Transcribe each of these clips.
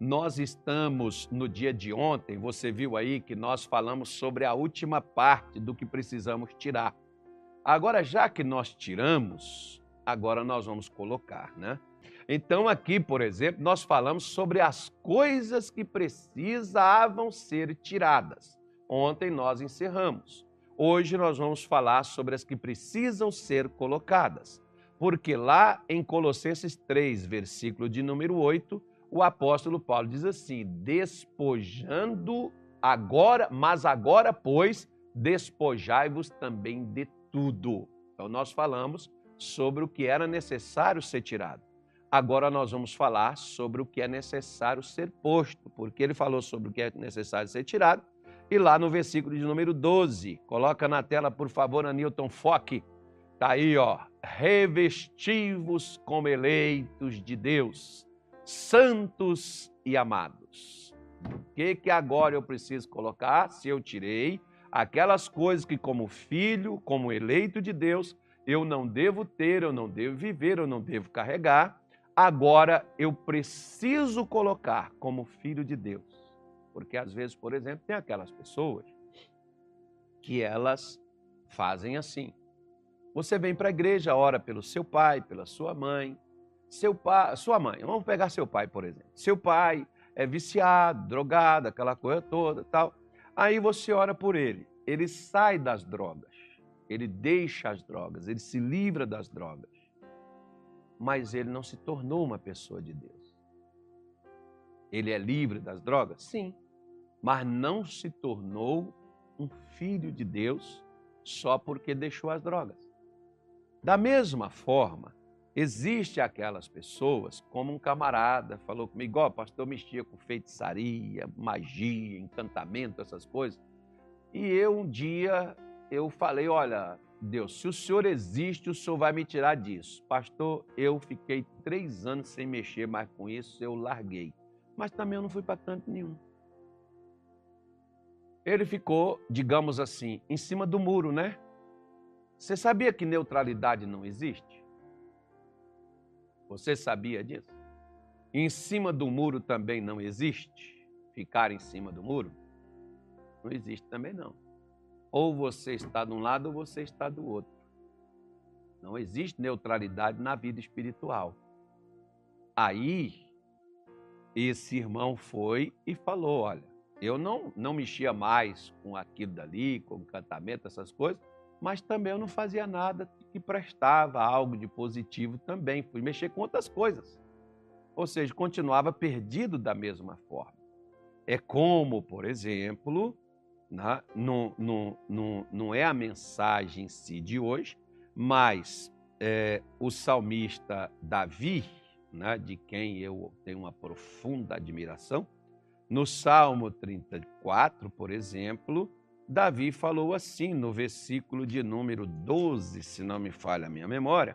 nós estamos no dia de ontem, você viu aí que nós falamos sobre a última parte do que precisamos tirar. Agora, já que nós tiramos, agora nós vamos colocar, né? Então, aqui, por exemplo, nós falamos sobre as coisas que precisavam ser tiradas. Ontem nós encerramos. Hoje nós vamos falar sobre as que precisam ser colocadas. Porque lá em Colossenses 3, versículo de número 8, o apóstolo Paulo diz assim: despojando agora, mas agora, pois, despojai-vos também de tudo. Então, nós falamos sobre o que era necessário ser tirado. Agora nós vamos falar sobre o que é necessário ser posto, porque ele falou sobre o que é necessário ser tirado. E lá no versículo de número 12, coloca na tela, por favor, Anilton Foque. Tá aí, ó. Revestivos como eleitos de Deus, santos e amados. O que, que agora eu preciso colocar? Se eu tirei aquelas coisas que, como filho, como eleito de Deus, eu não devo ter, eu não devo viver, eu não devo carregar, agora eu preciso colocar como filho de Deus. Porque às vezes, por exemplo, tem aquelas pessoas que elas fazem assim. Você vem para a igreja, ora pelo seu pai, pela sua mãe, seu pai, sua mãe, vamos pegar seu pai, por exemplo. Seu pai é viciado, drogado, aquela coisa toda, tal. Aí você ora por ele. Ele sai das drogas. Ele deixa as drogas, ele se livra das drogas. Mas ele não se tornou uma pessoa de Deus. Ele é livre das drogas? Sim. Mas não se tornou um filho de Deus só porque deixou as drogas. Da mesma forma, Existe aquelas pessoas, como um camarada falou comigo, ó, oh, pastor mexia com feitiçaria, magia, encantamento, essas coisas. E eu um dia, eu falei, olha, Deus, se o senhor existe, o senhor vai me tirar disso. Pastor, eu fiquei três anos sem mexer mais com isso, eu larguei. Mas também eu não fui para canto nenhum. Ele ficou, digamos assim, em cima do muro, né? Você sabia que neutralidade não existe? Você sabia disso? Em cima do muro também não existe? Ficar em cima do muro? Não existe também não. Ou você está de um lado ou você está do outro. Não existe neutralidade na vida espiritual. Aí, esse irmão foi e falou: Olha, eu não, não mexia mais com aquilo dali, com encantamento, essas coisas, mas também eu não fazia nada que prestava algo de positivo também. Fui mexer com outras coisas. Ou seja, continuava perdido da mesma forma. É como, por exemplo, né, não, não, não, não é a mensagem em si de hoje, mas é, o salmista Davi, né, de quem eu tenho uma profunda admiração, no Salmo 34, por exemplo, Davi falou assim no versículo de número 12, se não me falha a minha memória,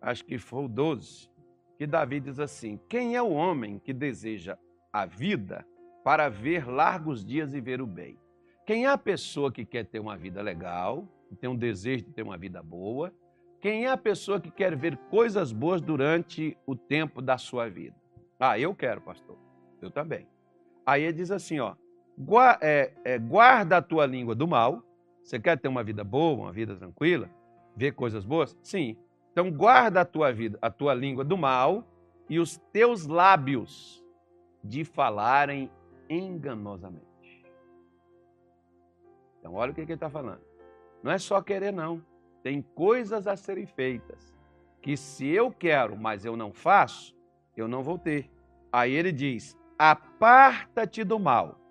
acho que foi o 12, que Davi diz assim: Quem é o homem que deseja a vida para ver largos dias e ver o bem? Quem é a pessoa que quer ter uma vida legal, que tem um desejo de ter uma vida boa? Quem é a pessoa que quer ver coisas boas durante o tempo da sua vida? Ah, eu quero, pastor. Eu também. Aí ele diz assim, ó: é, é, guarda a tua língua do mal. Você quer ter uma vida boa, uma vida tranquila, ver coisas boas? Sim. Então guarda a tua vida, a tua língua do mal e os teus lábios de falarem enganosamente. Então olha o que, que ele está falando. Não é só querer não. Tem coisas a serem feitas que se eu quero, mas eu não faço, eu não vou ter. Aí ele diz: aparta-te do mal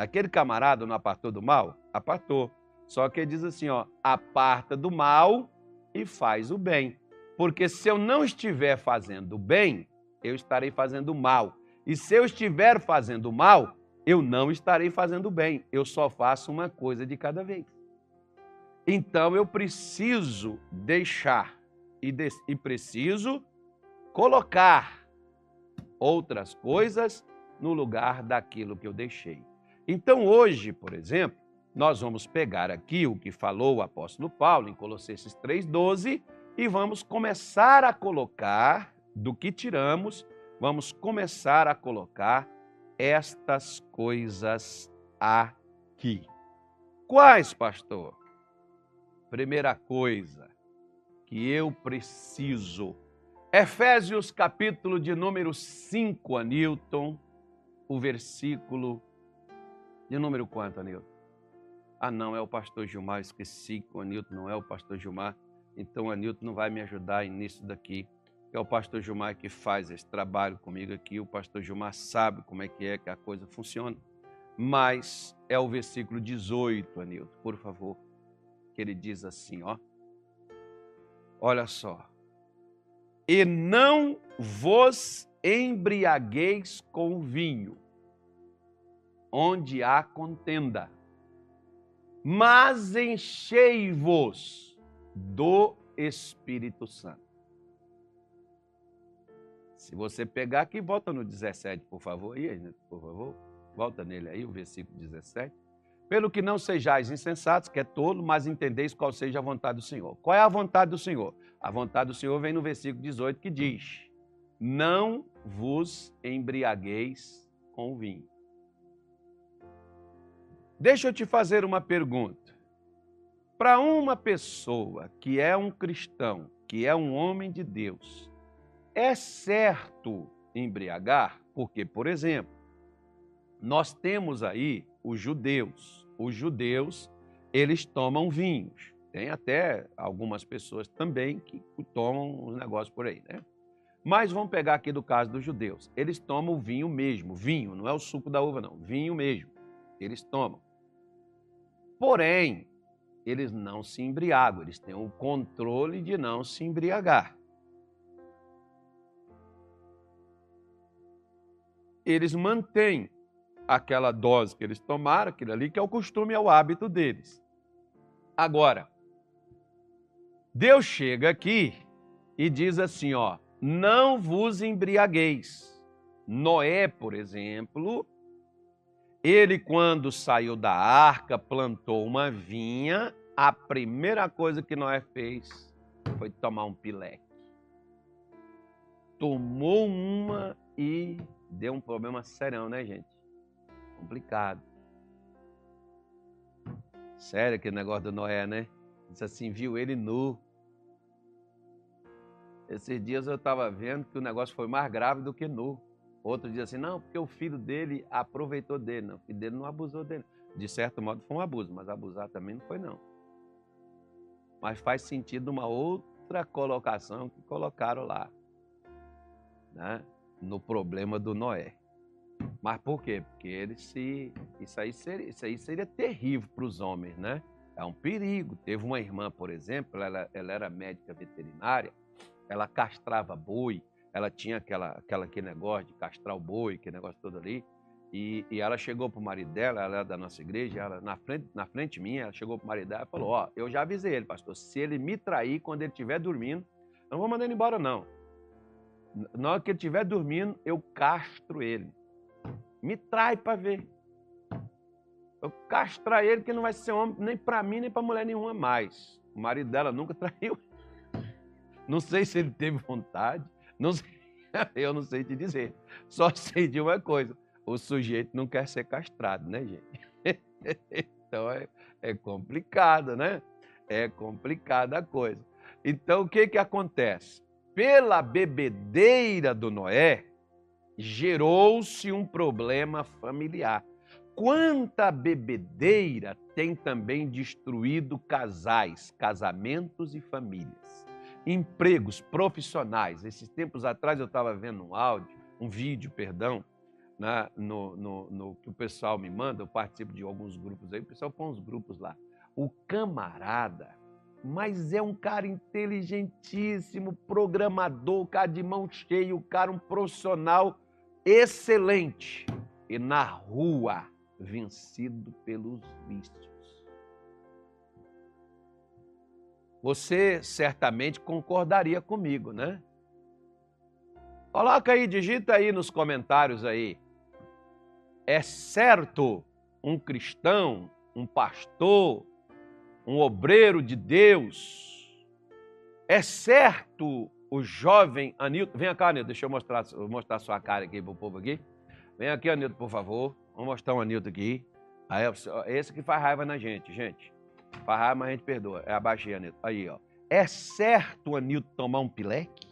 Aquele camarada não apartou do mal? Apartou. Só que ele diz assim, ó, aparta do mal e faz o bem. Porque se eu não estiver fazendo bem, eu estarei fazendo mal. E se eu estiver fazendo mal, eu não estarei fazendo bem. Eu só faço uma coisa de cada vez. Então eu preciso deixar e, de e preciso colocar outras coisas no lugar daquilo que eu deixei. Então, hoje, por exemplo, nós vamos pegar aqui o que falou o apóstolo Paulo em Colossenses 3,12 e vamos começar a colocar do que tiramos, vamos começar a colocar estas coisas aqui. Quais, pastor? Primeira coisa que eu preciso. Efésios capítulo de número 5, Anilton, o versículo de número quanto, Anilton? Ah, não, é o pastor Gilmar, esqueci que o Anilton não é o pastor Gilmar, então o Anilton não vai me ajudar nisso daqui. É o pastor Gilmar que faz esse trabalho comigo aqui, o pastor Gilmar sabe como é que é que a coisa funciona. Mas é o versículo 18, Anilton, por favor, que ele diz assim, ó. Olha só. E não vos embriagueis com vinho, onde há contenda, mas enchei-vos do Espírito Santo. Se você pegar aqui, volta no 17, por favor, aí, por favor. Volta nele aí, o versículo 17. Pelo que não sejais insensatos, que é tolo, mas entendeis qual seja a vontade do Senhor. Qual é a vontade do Senhor? A vontade do Senhor vem no versículo 18 que diz: Não vos embriagueis com vinho. Deixa eu te fazer uma pergunta. Para uma pessoa que é um cristão, que é um homem de Deus, é certo embriagar? Porque, por exemplo, nós temos aí os judeus. Os judeus, eles tomam vinhos. Tem até algumas pessoas também que tomam os negócios por aí, né? Mas vamos pegar aqui do caso dos judeus. Eles tomam vinho mesmo, vinho, não é o suco da uva, não, vinho mesmo. Eles tomam. Porém, eles não se embriagam, eles têm o controle de não se embriagar. Eles mantêm aquela dose que eles tomaram, aquilo ali que é o costume, é o hábito deles. Agora, Deus chega aqui e diz assim, ó, não vos embriagueis. Noé, por exemplo, ele, quando saiu da arca, plantou uma vinha. A primeira coisa que Noé fez foi tomar um pileque. Tomou uma e deu um problema sério, né, gente? Complicado. Sério aquele negócio do Noé, né? Diz assim, viu ele nu. Esses dias eu estava vendo que o negócio foi mais grave do que nu. Outro diz assim, não, porque o filho dele aproveitou dele. Não, o filho dele não abusou dele. De certo modo foi um abuso, mas abusar também não foi não. Mas faz sentido uma outra colocação que colocaram lá. Né? No problema do Noé. Mas por quê? Porque ele se. Isso aí seria, isso aí seria terrível para os homens, né? É um perigo. Teve uma irmã, por exemplo, ela, ela era médica veterinária, ela castrava boi ela tinha aquela, aquela aquele negócio de castrar o boi, aquele negócio todo ali. E, e ela chegou para o marido dela, ela é da nossa igreja, ela, na, frente, na frente minha, ela chegou para o marido dela e falou: Ó, eu já avisei ele, pastor, se ele me trair quando ele estiver dormindo, eu não vou mandar ele embora, não. Na hora que ele estiver dormindo, eu castro ele. Me trai para ver. Eu castrar ele, que não vai ser homem nem para mim, nem para mulher nenhuma mais. O marido dela nunca traiu. Não sei se ele teve vontade, não sei, eu não sei te dizer. Só sei de uma coisa: o sujeito não quer ser castrado, né, gente? Então é, é complicado, né? É complicada a coisa. Então o que, que acontece? Pela bebedeira do Noé, gerou-se um problema familiar. Quanta bebedeira tem também destruído casais, casamentos e famílias empregos profissionais. Esses tempos atrás eu estava vendo um áudio, um vídeo, perdão, né, no, no, no, que o pessoal me manda, eu participo de alguns grupos aí, o pessoal põe uns grupos lá. O camarada, mas é um cara inteligentíssimo, programador, cara de mão cheia, o cara um profissional excelente. E na rua, vencido pelos vícios. Você certamente concordaria comigo, né? Coloca aí, digita aí nos comentários aí. É certo um cristão, um pastor, um obreiro de Deus, é certo o jovem Anilton, vem cá, Anilton, deixa eu mostrar, mostrar sua cara aqui para o povo aqui. Vem aqui, Anilton, por favor. Vamos mostrar um Anilton aqui. Esse que faz raiva na gente, gente. Faz raiva, mas a gente perdoa. É abaixei, Anilton. Aí, ó. É certo o Anilton tomar um pileque?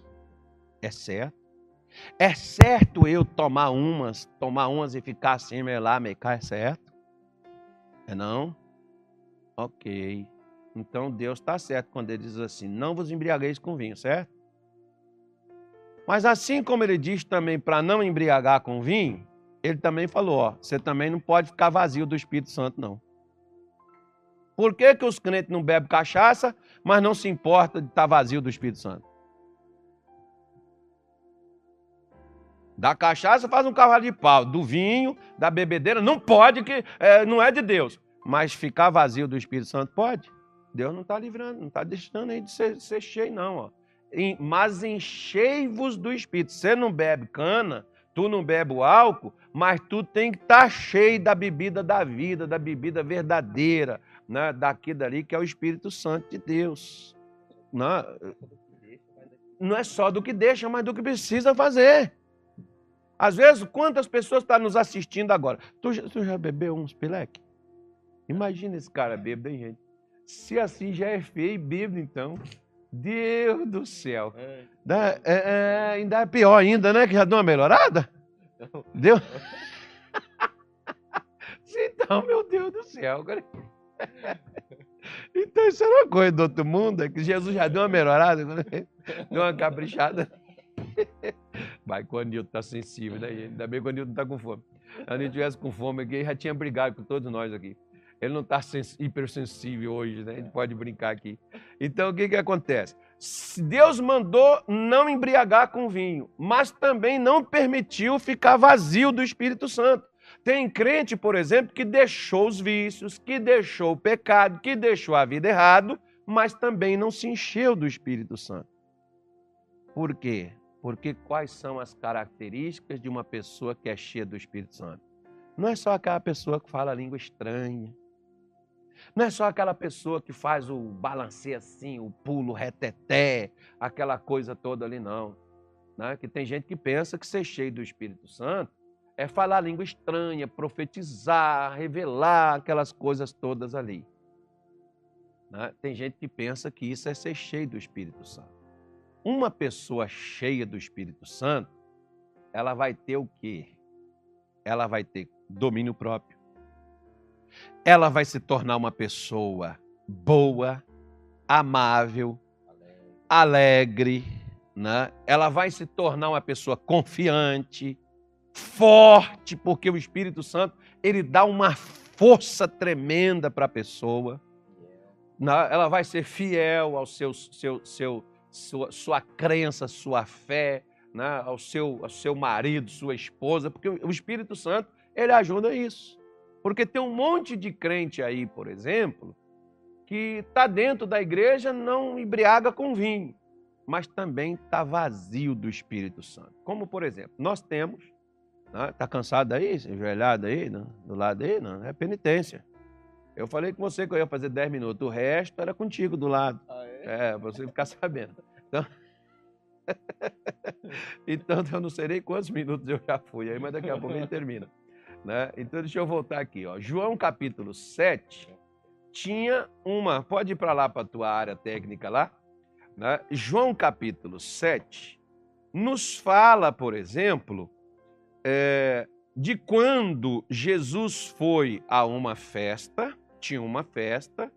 É certo. É certo eu tomar umas, tomar umas e ficar assim, meio lá, meio cá, é certo? É não? Ok. Então Deus está certo quando ele diz assim: não vos embriagueis com vinho, certo? Mas assim como ele diz também para não embriagar com vinho, ele também falou: ó, você também não pode ficar vazio do Espírito Santo, não. Por que, que os crentes não bebem cachaça, mas não se importa de estar tá vazio do Espírito Santo? Da cachaça faz um cavalo de pau, do vinho, da bebedeira, não pode, que é, não é de Deus. Mas ficar vazio do Espírito Santo pode. Deus não está livrando, não está deixando aí de ser, ser cheio, não. Ó. Mas enchei-vos do Espírito. Você não bebe cana, tu não bebe o álcool, mas tu tem que estar tá cheio da bebida da vida, da bebida verdadeira, né? daqui dali, que é o Espírito Santo de Deus. Não, né? não é só do que deixa, mas do que precisa fazer. Às vezes, quantas pessoas estão nos assistindo agora? Tu, tu já bebeu uns pileque? Imagina esse cara bêbado, hein, gente? Se assim já é feio e bêbado, então. Deus do céu. É, é, é, ainda é pior ainda, né? Que já deu uma melhorada? Deu? então, meu Deus do céu. Então, isso era uma coisa do outro mundo, é que Jesus já deu uma melhorada, deu uma caprichada. Mas quando o Nilton está sensível, né? ainda bem que o Nilton está com fome. Se o Nilton tivesse com fome aqui, já tinha brigado com todos nós aqui. Ele não está hipersensível hoje, né? A gente pode brincar aqui. Então, o que, que acontece? Deus mandou não embriagar com vinho, mas também não permitiu ficar vazio do Espírito Santo. Tem crente, por exemplo, que deixou os vícios, que deixou o pecado, que deixou a vida errado, mas também não se encheu do Espírito Santo. Por quê? Porque quais são as características de uma pessoa que é cheia do Espírito Santo? Não é só aquela pessoa que fala língua estranha, não é só aquela pessoa que faz o balanceio assim, o pulo reteté, aquela coisa toda ali, não. Né? Que tem gente que pensa que ser cheio do Espírito Santo é falar língua estranha, profetizar, revelar aquelas coisas todas ali. Né? Tem gente que pensa que isso é ser cheio do Espírito Santo. Uma pessoa cheia do Espírito Santo, ela vai ter o quê? Ela vai ter domínio próprio ela vai se tornar uma pessoa boa, amável, alegre, né? ela vai se tornar uma pessoa confiante, forte, porque o Espírito Santo ele dá uma força tremenda para a pessoa. Ela vai ser fiel ao seu, seu, seu, sua, sua crença, sua fé, né? ao, seu, ao seu marido, sua esposa, porque o Espírito Santo ele ajuda isso. Porque tem um monte de crente aí, por exemplo, que está dentro da igreja, não embriaga com vinho, mas também está vazio do Espírito Santo. Como, por exemplo, nós temos, está né, tá cansado aí, enjoelhado aí, né, do lado aí? Não, é penitência. Eu falei com você que eu ia fazer 10 minutos, o resto era contigo do lado. Ah, é? é, você ficar sabendo. Então... então, eu não sei nem quantos minutos eu já fui aí, mas daqui a pouco a gente termina. Né? Então, deixa eu voltar aqui. Ó. João capítulo 7 tinha uma. Pode ir para lá, para a tua área técnica lá. Né? João capítulo 7 nos fala, por exemplo, é, de quando Jesus foi a uma festa, tinha uma festa,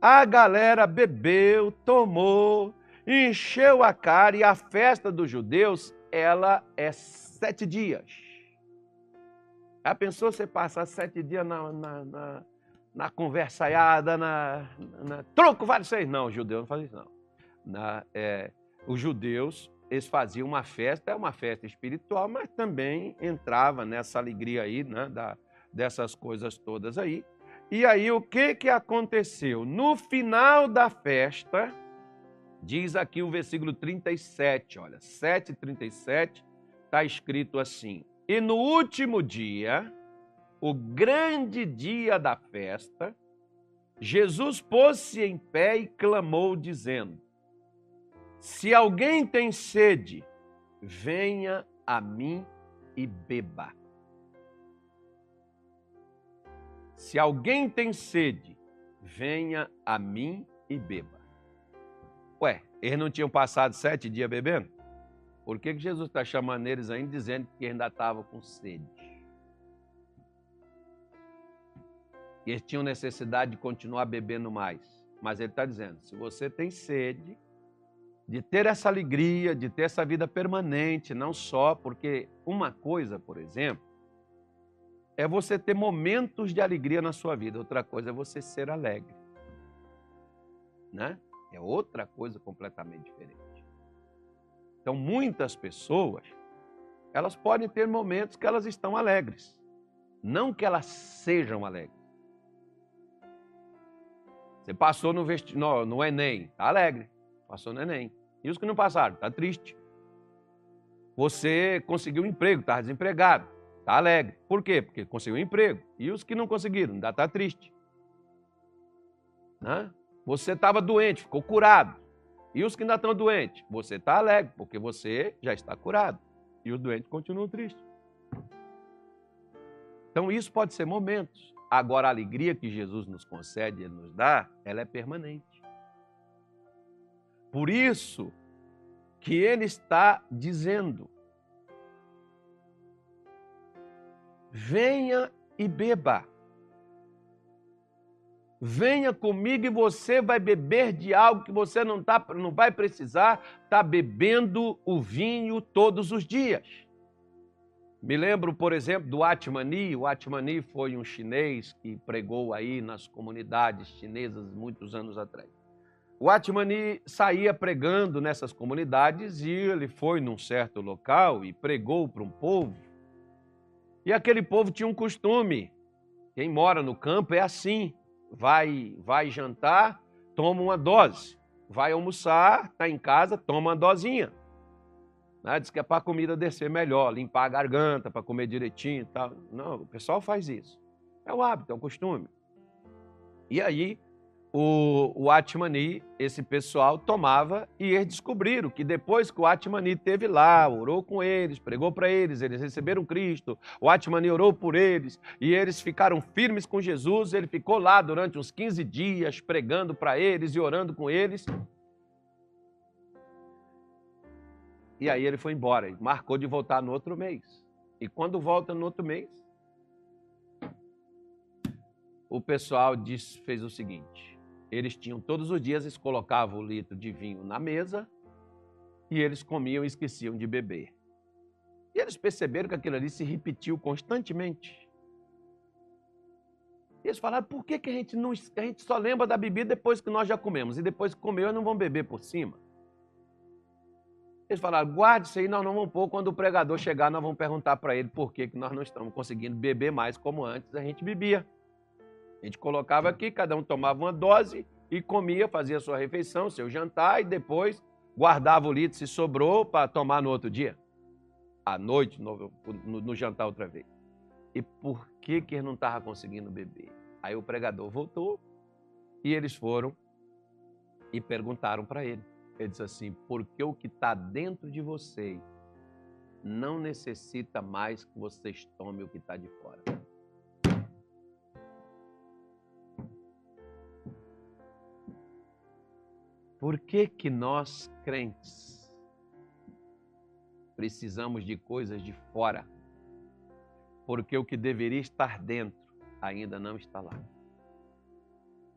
a galera bebeu, tomou, encheu a cara e a festa dos judeus, ela é sete dias. A pessoa você passar sete dias na, na, na, na conversaiada, na, na troco, vale seis. Não, os judeus não fazem isso, não. Na, é, os judeus, eles faziam uma festa, é uma festa espiritual, mas também entrava nessa alegria aí, né, da, dessas coisas todas aí. E aí, o que, que aconteceu? No final da festa, diz aqui o versículo 37, olha, 7,37, está escrito assim: e no último dia, o grande dia da festa, Jesus pôs-se em pé e clamou, dizendo: Se alguém tem sede, venha a mim e beba. Se alguém tem sede, venha a mim e beba. Ué, eles não tinham passado sete dias bebendo? Por que, que Jesus está chamando eles ainda, dizendo que ainda estavam com sede? Eles tinham necessidade de continuar bebendo mais. Mas ele está dizendo: se você tem sede, de ter essa alegria, de ter essa vida permanente, não só porque uma coisa, por exemplo, é você ter momentos de alegria na sua vida, outra coisa é você ser alegre. Né? É outra coisa completamente diferente. Então, muitas pessoas, elas podem ter momentos que elas estão alegres, não que elas sejam alegres. Você passou no, vesti... no, no Enem, está alegre, passou no Enem. E os que não passaram, está triste. Você conseguiu um emprego, está desempregado, está alegre. Por quê? Porque conseguiu um emprego. E os que não conseguiram, ainda está triste. Né? Você estava doente, ficou curado. E os que ainda estão doentes, você está alegre, porque você já está curado. E os doentes continuam tristes. Então, isso pode ser momentos. Agora, a alegria que Jesus nos concede, Ele nos dá, ela é permanente. Por isso que ele está dizendo: venha e beba. Venha comigo e você vai beber de algo que você não, tá, não vai precisar estar tá bebendo o vinho todos os dias. Me lembro, por exemplo, do Atmani. O Atmani foi um chinês que pregou aí nas comunidades chinesas muitos anos atrás. O Atmani saía pregando nessas comunidades e ele foi num certo local e pregou para um povo. E aquele povo tinha um costume. Quem mora no campo é assim: vai, vai jantar, toma uma dose. Vai almoçar, está em casa, toma uma dosinha. Né? Diz que é para a comida descer melhor, limpar a garganta, para comer direitinho e tal. Não, o pessoal faz isso. É o hábito, é o costume. E aí, o, o Atmani, esse pessoal tomava e eles descobriram que depois que o Atmani teve lá, orou com eles, pregou para eles, eles receberam Cristo, o Atmani orou por eles e eles ficaram firmes com Jesus. Ele ficou lá durante uns 15 dias pregando para eles e orando com eles. E aí ele foi embora, marcou de voltar no outro mês. E quando volta no outro mês, o pessoal diz, fez o seguinte: eles tinham todos os dias, eles colocavam o litro de vinho na mesa e eles comiam e esqueciam de beber. E eles perceberam que aquilo ali se repetiu constantemente. E eles falaram, por que, que a, gente não, a gente só lembra da bebida depois que nós já comemos? E depois que comeu, não vão beber por cima? Eles falaram, guarde isso aí, nós não vamos pôr. Quando o pregador chegar, nós vamos perguntar para ele por que, que nós não estamos conseguindo beber mais como antes a gente bebia. A gente colocava aqui, cada um tomava uma dose e comia, fazia sua refeição, seu jantar e depois guardava o litro se sobrou para tomar no outro dia. À noite, no, no, no jantar outra vez. E por que, que ele não estava conseguindo beber? Aí o pregador voltou e eles foram e perguntaram para ele. Ele disse assim: porque o que está dentro de vocês não necessita mais que vocês tomem o que está de fora. Por que, que nós, crentes, precisamos de coisas de fora? Porque o que deveria estar dentro ainda não está lá.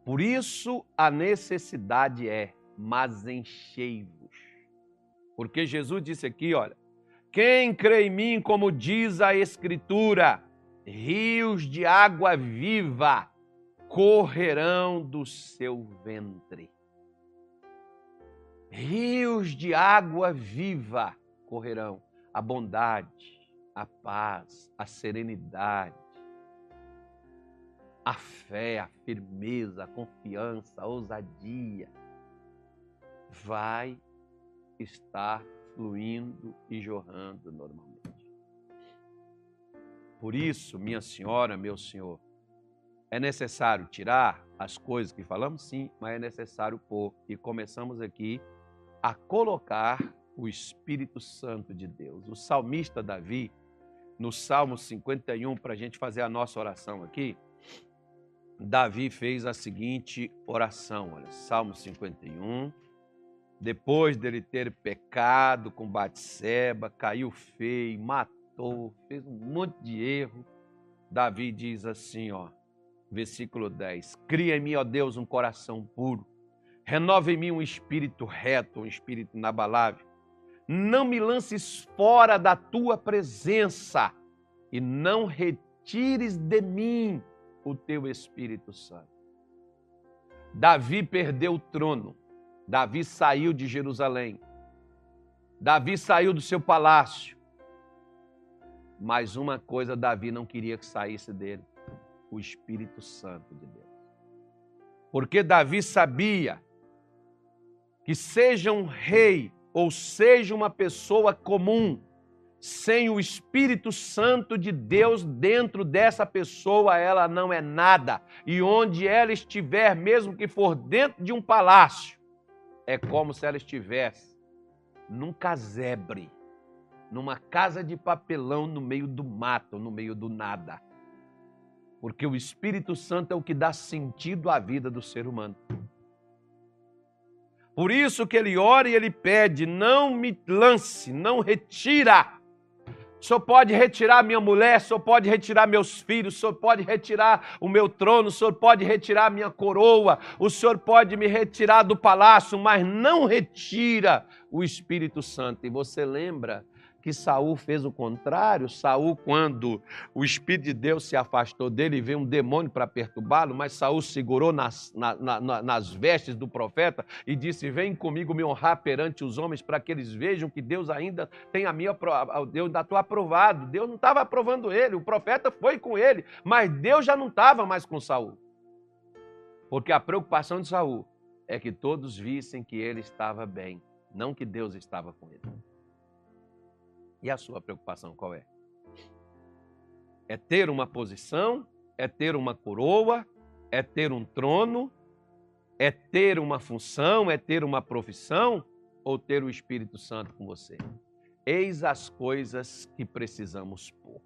Por isso a necessidade é, mas enchei-vos. Porque Jesus disse aqui, olha, quem crê em mim, como diz a Escritura, rios de água viva correrão do seu ventre rios de água viva correrão. A bondade, a paz, a serenidade, a fé, a firmeza, a confiança, a ousadia vai estar fluindo e jorrando normalmente. Por isso, minha senhora, meu senhor, é necessário tirar as coisas que falamos, sim, mas é necessário pôr. E começamos aqui a colocar o Espírito Santo de Deus. O salmista Davi, no Salmo 51, para a gente fazer a nossa oração aqui, Davi fez a seguinte oração, olha, Salmo 51. Depois dele ter pecado com Batseba, caiu feio, matou, fez um monte de erro, Davi diz assim, ó, versículo 10: Cria em mim, ó Deus, um coração puro, renova em mim um espírito reto, um espírito inabalável. Não me lances fora da tua presença e não retires de mim o teu Espírito Santo. Davi perdeu o trono. Davi saiu de Jerusalém. Davi saiu do seu palácio. Mas uma coisa Davi não queria que saísse dele: o Espírito Santo de Deus. Porque Davi sabia que seja um rei ou seja uma pessoa comum, sem o Espírito Santo de Deus dentro dessa pessoa, ela não é nada. E onde ela estiver, mesmo que for dentro de um palácio, é como se ela estivesse num casebre, numa casa de papelão no meio do mato, no meio do nada. Porque o Espírito Santo é o que dá sentido à vida do ser humano. Por isso que ele ora e ele pede: não me lance, não retira o Senhor pode retirar minha mulher, o Senhor pode retirar meus filhos, o Senhor pode retirar o meu trono, o Senhor pode retirar minha coroa, o Senhor pode me retirar do palácio, mas não retira o Espírito Santo. E você lembra que Saul fez o contrário. Saul, quando o Espírito de Deus se afastou dele, veio um demônio para perturbá-lo, mas Saul segurou nas, na, na, nas vestes do profeta e disse: Vem comigo me honrar perante os homens, para que eles vejam que Deus ainda tem a minha Deus ainda estou aprovado. Deus não estava aprovando ele, o profeta foi com ele, mas Deus já não estava mais com Saul. Porque a preocupação de Saul é que todos vissem que ele estava bem, não que Deus estava com ele. E a sua preocupação qual é? É ter uma posição, é ter uma coroa, é ter um trono, é ter uma função, é ter uma profissão ou ter o Espírito Santo com você? Eis as coisas que precisamos pôr.